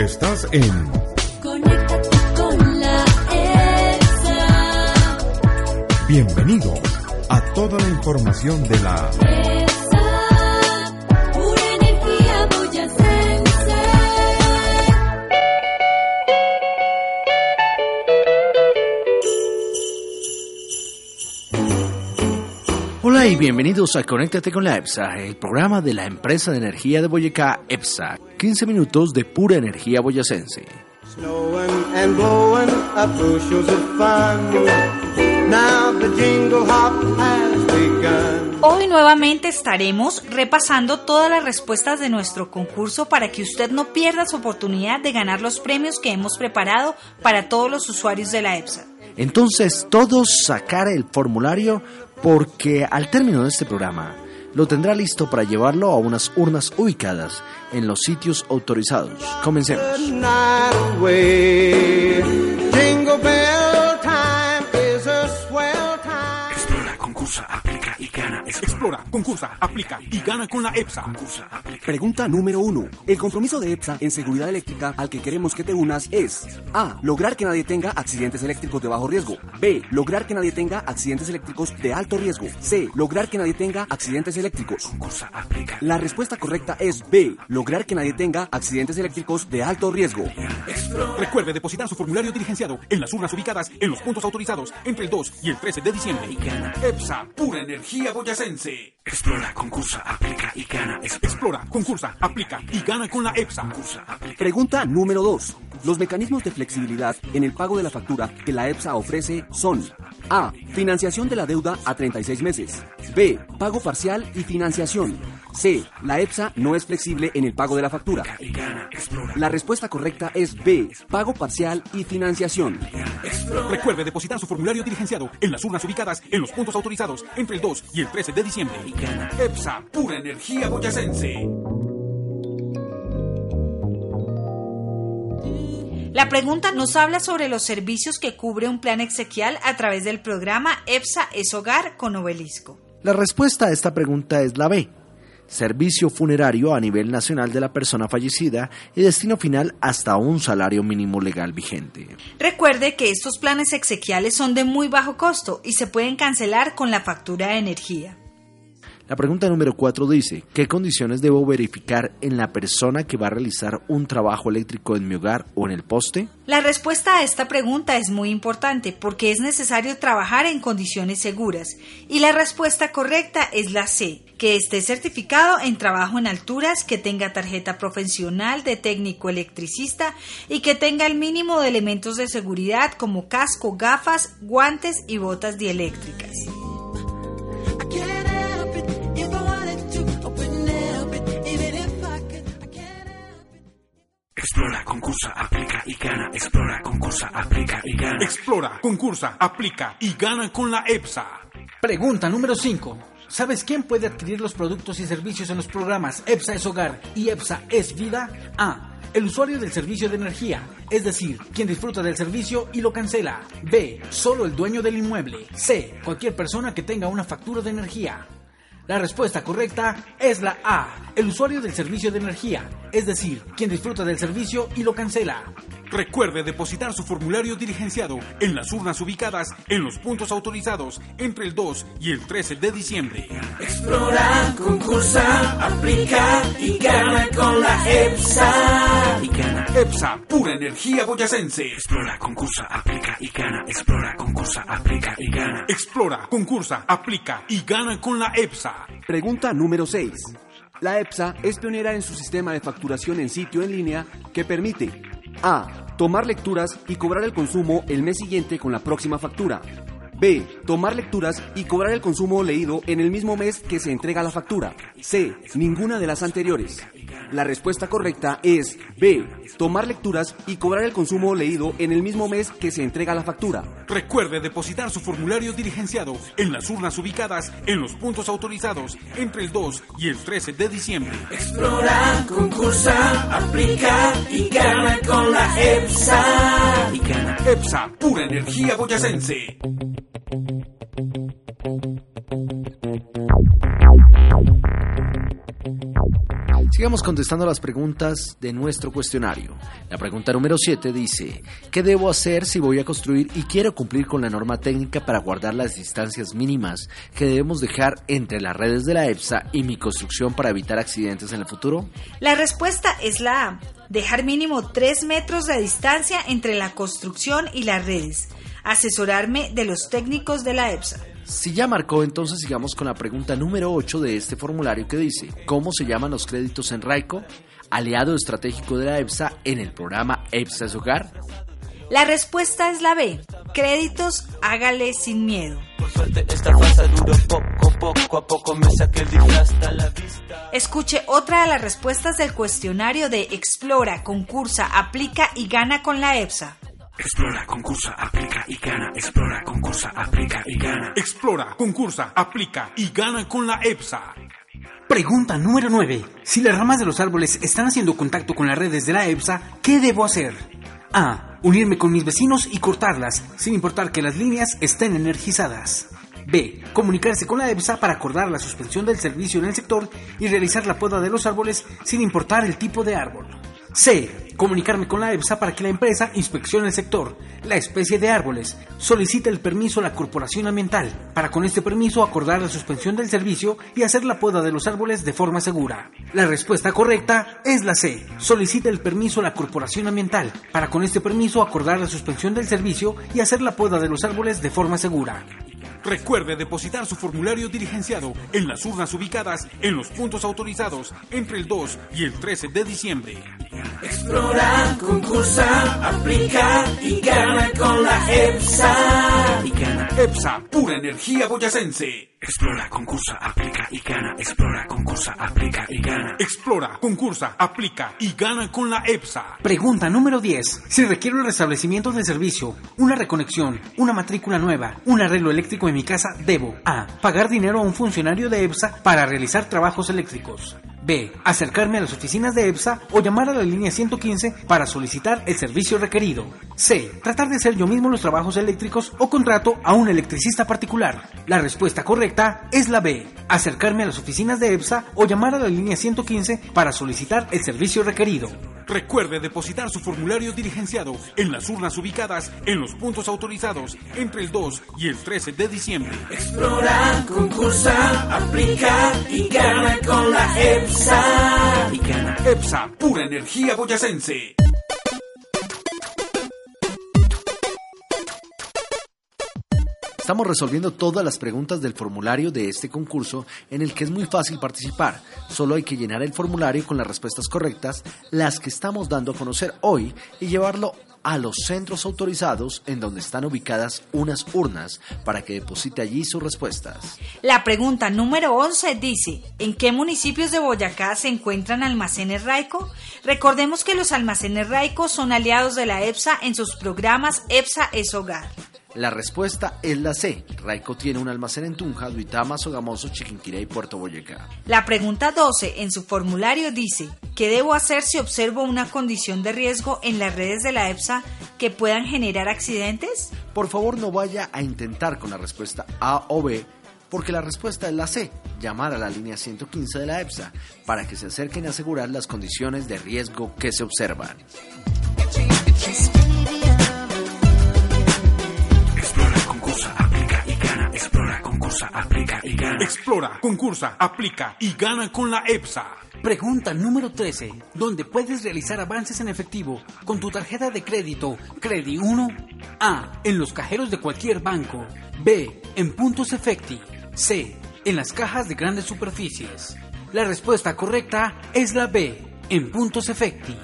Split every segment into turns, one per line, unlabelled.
Estás en
Conéctate con la EXA.
Bienvenido a toda la información de la
Hola y bienvenidos a Conéctate con la EPSA, el programa de la empresa de energía de Boyacá, EPSA. 15 minutos de pura energía boyacense.
Hoy nuevamente estaremos repasando todas las respuestas de nuestro concurso para que usted no pierda su oportunidad de ganar los premios que hemos preparado para todos los usuarios de la EPSA.
Entonces todos sacar el formulario porque al término de este programa lo tendrá listo para llevarlo a unas urnas ubicadas en los sitios autorizados. Comencemos.
Explora, concursa, aplica y gana con la EPSA. Concursa, aplica.
Pregunta número uno. El compromiso de EPSA en seguridad eléctrica al que queremos que te unas es A. Lograr que nadie tenga accidentes eléctricos de bajo riesgo. B. Lograr que nadie tenga accidentes eléctricos de alto riesgo. C. Lograr que nadie tenga accidentes eléctricos.
Concursa, aplica.
La respuesta correcta es B. Lograr que nadie tenga accidentes eléctricos de alto riesgo.
Recuerde depositar su formulario diligenciado en las urnas ubicadas en los puntos autorizados entre el 2 y el 13 de diciembre. Y gana. EPSA, pura energía boyacense. Explora, concursa, aplica y gana. Explora, concursa, aplica y gana con la EPSA. Concursa, aplica.
Pregunta número 2. Los mecanismos de flexibilidad en el pago de la factura que la EPSA ofrece son A. Financiación de la deuda a 36 meses. B. Pago parcial y financiación. C. La EPSA no es flexible en el pago de la factura. La respuesta correcta es B. Pago parcial y financiación.
Recuerde depositar su formulario diligenciado en las urnas ubicadas en los puntos autorizados entre el 2 y el 13 de diciembre. EPSA, pura energía boyacense.
La pregunta nos habla sobre los servicios que cubre un plan exequial a través del programa EPSA es Hogar con Obelisco.
La respuesta a esta pregunta es la B. Servicio funerario a nivel nacional de la persona fallecida y destino final hasta un salario mínimo legal vigente.
Recuerde que estos planes exequiales son de muy bajo costo y se pueden cancelar con la factura de energía.
La pregunta número 4 dice, ¿qué condiciones debo verificar en la persona que va a realizar un trabajo eléctrico en mi hogar o en el poste?
La respuesta a esta pregunta es muy importante porque es necesario trabajar en condiciones seguras y la respuesta correcta es la C, que esté certificado en trabajo en alturas, que tenga tarjeta profesional de técnico electricista y que tenga el mínimo de elementos de seguridad como casco, gafas, guantes y botas dieléctricas.
Explora, concursa, aplica y gana. Explora, concursa, aplica y gana. Explora, concursa, aplica y gana con la EPSA.
Pregunta número 5. ¿Sabes quién puede adquirir los productos y servicios en los programas EPSA es Hogar y EPSA es Vida? A. El usuario del servicio de energía, es decir, quien disfruta del servicio y lo cancela. B. Solo el dueño del inmueble. C. Cualquier persona que tenga una factura de energía. La respuesta correcta es la A. El usuario del servicio de energía, es decir, quien disfruta del servicio y lo cancela.
Recuerde depositar su formulario diligenciado en las urnas ubicadas en los puntos autorizados entre el 2 y el 13 de diciembre.
Explora, concursa, aplica y gana con la EPSA.
Y gana. EPSA, pura energía boyacense. Explora, concursa, aplica y gana. Explora, concursa, aplica y gana. Explora, concursa, aplica y gana con la EPSA.
Pregunta número 6. La EPSA es pionera en su sistema de facturación en sitio en línea que permite A. Tomar lecturas y cobrar el consumo el mes siguiente con la próxima factura. B. Tomar lecturas y cobrar el consumo leído en el mismo mes que se entrega la factura. C. Ninguna de las anteriores. La respuesta correcta es B. Tomar lecturas y cobrar el consumo leído en el mismo mes que se entrega la factura.
Recuerde depositar su formulario diligenciado en las urnas ubicadas en los puntos autorizados entre el 2 y el 13 de diciembre.
Explora, concursa, aplica y gana con la EPSA.
Y gana EPSA, pura energía boyacense.
Sigamos contestando las preguntas de nuestro cuestionario. La pregunta número 7 dice, ¿qué debo hacer si voy a construir y quiero cumplir con la norma técnica para guardar las distancias mínimas que debemos dejar entre las redes de la EPSA y mi construcción para evitar accidentes en el futuro?
La respuesta es la A. Dejar mínimo 3 metros de distancia entre la construcción y las redes. Asesorarme de los técnicos de la EPSA.
Si ya marcó, entonces sigamos con la pregunta número 8 de este formulario que dice, ¿cómo se llaman los créditos en Raico? Aliado estratégico de la EPSA en el programa EPSA es Hogar.
La respuesta es la B. Créditos, hágale sin miedo. Escuche otra de las respuestas del cuestionario de Explora, concursa, aplica y gana con la EPSA.
Explora, concursa, aplica y gana. Explora, concursa, aplica y gana. Explora, concursa, aplica y gana con la EPSA.
Pregunta número 9. Si las ramas de los árboles están haciendo contacto con las redes de la EPSA, ¿qué debo hacer? A. Unirme con mis vecinos y cortarlas, sin importar que las líneas estén energizadas. B. Comunicarse con la EPSA para acordar la suspensión del servicio en el sector y realizar la poda de los árboles sin importar el tipo de árbol. C. Comunicarme con la EPSA para que la empresa inspeccione el sector, la especie de árboles, solicite el permiso a la Corporación Ambiental, para con este permiso acordar la suspensión del servicio y hacer la poda de los árboles de forma segura. La respuesta correcta es la C. Solicite el permiso a la Corporación Ambiental, para con este permiso acordar la suspensión del servicio y hacer la poda de los árboles de forma segura.
Recuerde depositar su formulario diligenciado en las urnas ubicadas en los puntos autorizados entre el 2 y el 13 de diciembre.
Explora, concursa, aplica y gana con la EPSA.
Y gana EPSA, pura energía boyacense. Explora, concursa, aplica y gana. Explora, concursa, aplica y gana. Explora, concursa, aplica y gana con la EPSA.
Pregunta número 10. Si requiero el restablecimiento del servicio, una reconexión, una matrícula nueva, un arreglo eléctrico en mi casa, debo A. Pagar dinero a un funcionario de EPSA para realizar trabajos eléctricos. B. Acercarme a las oficinas de EPSA o llamar a la línea 115 para solicitar el servicio requerido. C. Tratar de hacer yo mismo los trabajos eléctricos o contrato a un electricista particular. La respuesta correcta es la B. Acercarme a las oficinas de EPSA o llamar a la línea 115 para solicitar el servicio requerido.
Recuerde depositar su formulario diligenciado en las urnas ubicadas en los puntos autorizados entre el 2 y el 13 de diciembre.
Explora, concursa, aplica y gana con la EPSA.
Y gana EPSA, pura energía boyacense.
Estamos resolviendo todas las preguntas del formulario de este concurso en el que es muy fácil participar. Solo hay que llenar el formulario con las respuestas correctas, las que estamos dando a conocer hoy, y llevarlo a los centros autorizados en donde están ubicadas unas urnas para que deposite allí sus respuestas.
La pregunta número 11 dice, ¿en qué municipios de Boyacá se encuentran almacenes Raico? Recordemos que los almacenes Raico son aliados de la EPSA en sus programas EPSA es Hogar.
La respuesta es la C. Raico tiene un almacén en Tunja, Duitama, Sogamoso, Chiquinquirá y Puerto Boyacá.
La pregunta 12 en su formulario dice, ¿qué debo hacer si observo una condición de riesgo en las redes de la EPSA que puedan generar accidentes?
Por favor no vaya a intentar con la respuesta A o B porque la respuesta es la C, llamar a la línea 115 de la EPSA para que se acerquen a asegurar las condiciones de riesgo que se observan.
Concursa, aplica y gana. Explora, concursa, aplica y gana con la EPSA.
Pregunta número 13, donde puedes realizar avances en efectivo con tu tarjeta de crédito Credi 1 A. En los cajeros de cualquier banco. B. En puntos efecti. C. En las cajas de grandes superficies. La respuesta correcta es la B. En puntos efecti.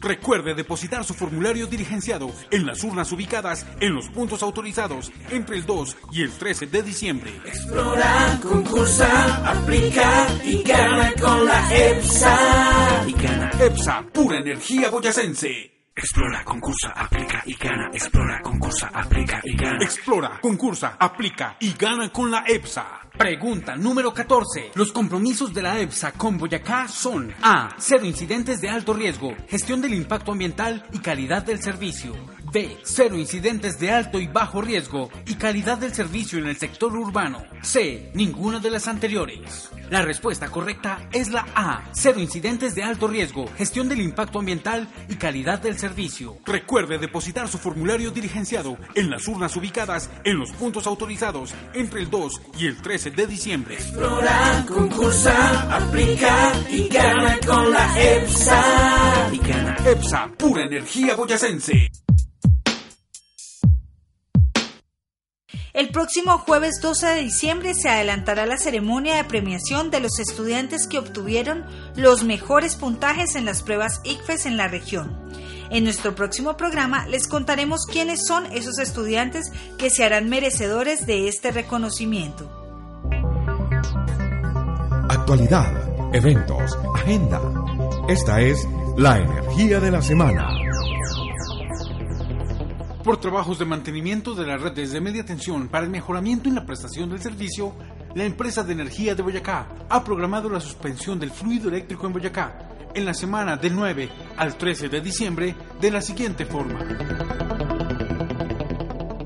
Recuerde depositar su formulario diligenciado en las urnas ubicadas en los puntos autorizados entre el 2 y el 13 de diciembre.
Explora, concursa, aplica y gana con la EPSA.
Y gana. EPSA, pura energía boyacense.
Explora, concursa, aplica y gana. Explora, concursa, aplica y gana.
Explora, concursa, aplica y gana con la EPSA.
Pregunta número 14. Los compromisos de la EPSA con Boyacá son A. Cero incidentes de alto riesgo, gestión del impacto ambiental y calidad del servicio. B. Cero incidentes de alto y bajo riesgo y calidad del servicio en el sector urbano. C. Ninguna de las anteriores. La respuesta correcta es la A. Cero incidentes de alto riesgo, gestión del impacto ambiental y calidad del servicio.
Recuerde depositar su formulario diligenciado en las urnas ubicadas en los puntos autorizados entre el 2 y el 13 de diciembre.
Explora, concursa, aplica y gana con la EPSA.
Y gana.
EPSA, pura energía boyacense.
El próximo jueves 12 de diciembre se adelantará la ceremonia de premiación de los estudiantes que obtuvieron los mejores puntajes en las pruebas ICFES en la región. En nuestro próximo programa les contaremos quiénes son esos estudiantes que se harán merecedores de este reconocimiento.
Actualidad, eventos, agenda. Esta es la energía de la semana.
Por trabajos de mantenimiento de las redes de media tensión para el mejoramiento en la prestación del servicio, la empresa de energía de Boyacá ha programado la suspensión del fluido eléctrico en Boyacá en la semana del 9 al 13 de diciembre de la siguiente forma.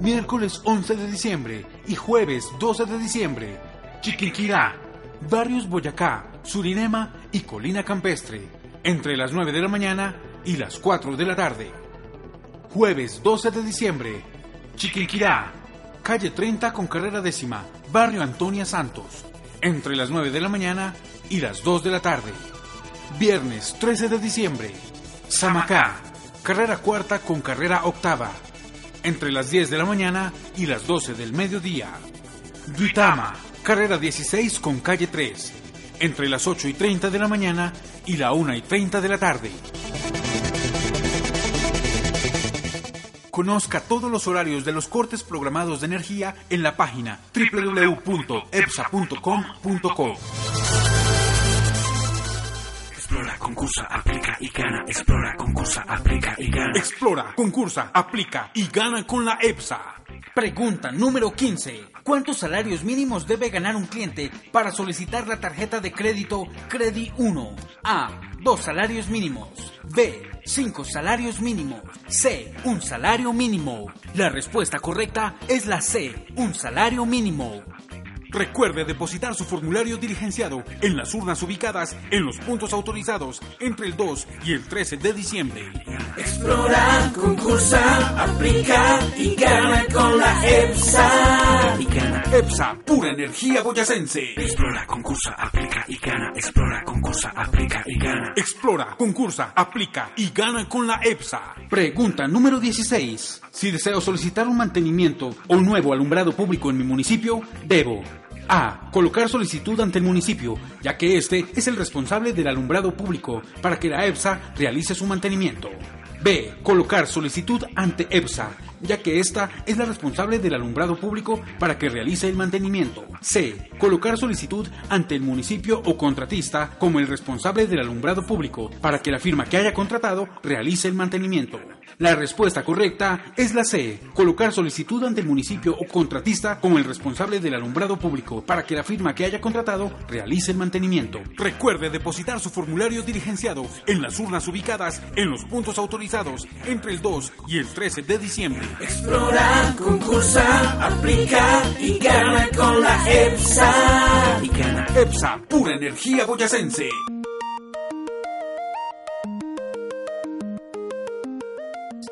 Miércoles 11 de diciembre y jueves 12 de diciembre, Chiquinquirá, Barrios Boyacá, Surinema y Colina Campestre, entre las 9 de la mañana y las 4 de la tarde. Jueves 12 de diciembre, Chiquinquirá, calle 30 con carrera décima, barrio Antonia Santos, entre las 9 de la mañana y las 2 de la tarde. Viernes 13 de diciembre, Samacá, carrera cuarta con carrera octava, entre las 10 de la mañana y las 12 del mediodía. Duitama, carrera 16 con calle 3, entre las 8 y 30 de la mañana y la 1 y 30 de la tarde. Conozca todos los horarios de los cortes programados de energía en la página www.epsa.com.co.
Explora, concursa, aplica y gana. Explora, concursa, aplica y gana.
Explora, concursa, aplica y gana con la EPSA.
Pregunta número 15. ¿Cuántos salarios mínimos debe ganar un cliente para solicitar la tarjeta de crédito Credi 1? A. Dos salarios mínimos. B. Cinco salarios mínimos. C. Un salario mínimo. La respuesta correcta es la C. Un salario mínimo.
Recuerde depositar su formulario diligenciado en las urnas ubicadas en los puntos autorizados entre el 2 y el 13 de diciembre.
Explora, concursa, aplica y gana con la EPSA.
Y gana.
EPSA, pura energía boyacense.
Explora, concursa, aplica y gana. Explora, concursa, aplica y gana.
Explora, concursa, aplica y gana con la EPSA.
Pregunta número 16. Si deseo solicitar un mantenimiento o nuevo alumbrado público en mi municipio, debo A. Colocar solicitud ante el municipio, ya que este es el responsable del alumbrado público para que la EPSA realice su mantenimiento. B. Colocar solicitud ante EPSA, ya que esta es la responsable del alumbrado público para que realice el mantenimiento. C. Colocar solicitud ante el municipio o contratista como el responsable del alumbrado público para que la firma que haya contratado realice el mantenimiento. La respuesta correcta es la C. Colocar solicitud ante el municipio o contratista como el responsable del alumbrado público para que la firma que haya contratado realice el mantenimiento.
Recuerde depositar su formulario diligenciado en las urnas ubicadas en los puntos autorizados entre el 2 y el 13 de diciembre.
Explora, concursa, aplica y gana con la EPSA.
Y gana.
EPSA, pura energía boyacense.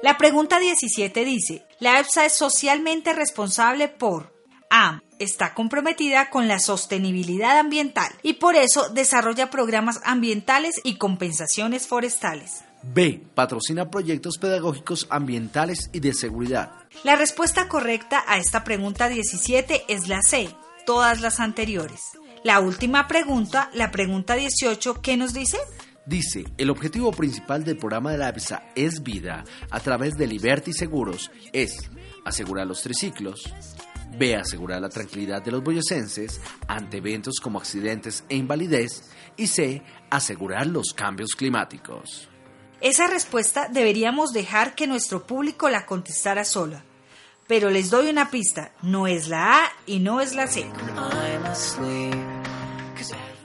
La pregunta 17 dice, la EPSA es socialmente responsable por A. Está comprometida con la sostenibilidad ambiental y por eso desarrolla programas ambientales y compensaciones forestales.
B. Patrocina proyectos pedagógicos ambientales y de seguridad.
La respuesta correcta a esta pregunta 17 es la C, todas las anteriores. La última pregunta, la pregunta 18, ¿qué nos dice?
Dice, el objetivo principal del programa de la EPSA es vida a través de Liberty Seguros es asegurar los triciclos, B. Asegurar la tranquilidad de los boyacenses ante eventos como accidentes e invalidez. Y C. Asegurar los cambios climáticos.
Esa respuesta deberíamos dejar que nuestro público la contestara sola. Pero les doy una pista, no es la A y no es la C.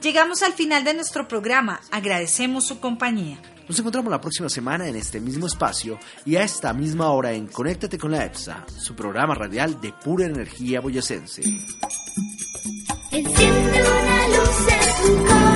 Llegamos al final de nuestro programa, agradecemos su compañía.
Nos encontramos la próxima semana en este mismo espacio y a esta misma hora en Conéctate con la EPSA, su programa radial de pura energía boyacense.
Enciende una luz en tu corazón.